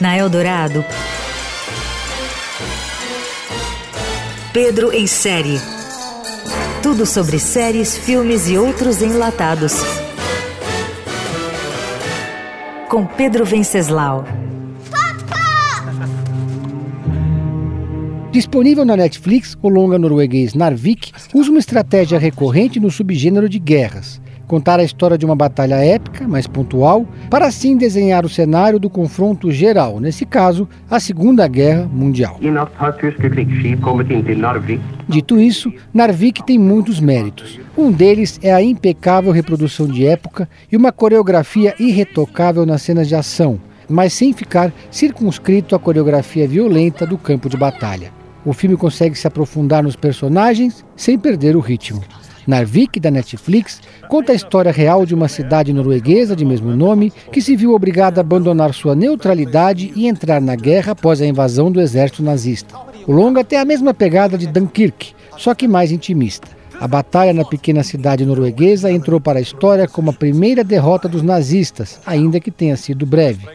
Na Eldorado, Pedro em série. Tudo sobre séries, filmes e outros enlatados. Com Pedro Venceslau. Disponível na Netflix, o longa norueguês Narvik usa uma estratégia recorrente no subgênero de guerras contar a história de uma batalha épica, mas pontual, para assim desenhar o cenário do confronto geral, nesse caso, a Segunda Guerra Mundial. Dito isso, Narvik tem muitos méritos. Um deles é a impecável reprodução de época e uma coreografia irretocável nas cenas de ação, mas sem ficar circunscrito à coreografia violenta do campo de batalha. O filme consegue se aprofundar nos personagens sem perder o ritmo. Narvik, da Netflix, conta a história real de uma cidade norueguesa de mesmo nome que se viu obrigada a abandonar sua neutralidade e entrar na guerra após a invasão do exército nazista. O longa tem a mesma pegada de Dunkirk, só que mais intimista. A batalha na pequena cidade norueguesa entrou para a história como a primeira derrota dos nazistas, ainda que tenha sido breve.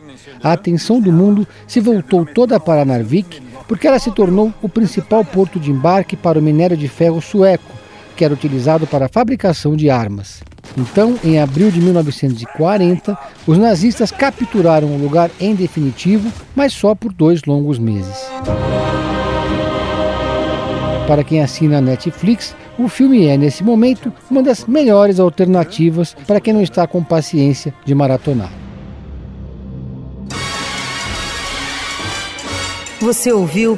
A atenção do mundo se voltou toda para Narvik porque ela se tornou o principal porto de embarque para o minério de ferro sueco, que era utilizado para a fabricação de armas. Então, em abril de 1940, os nazistas capturaram o lugar em definitivo, mas só por dois longos meses. Para quem assina a Netflix, o filme é, nesse momento, uma das melhores alternativas para quem não está com paciência de maratonar. Você ouviu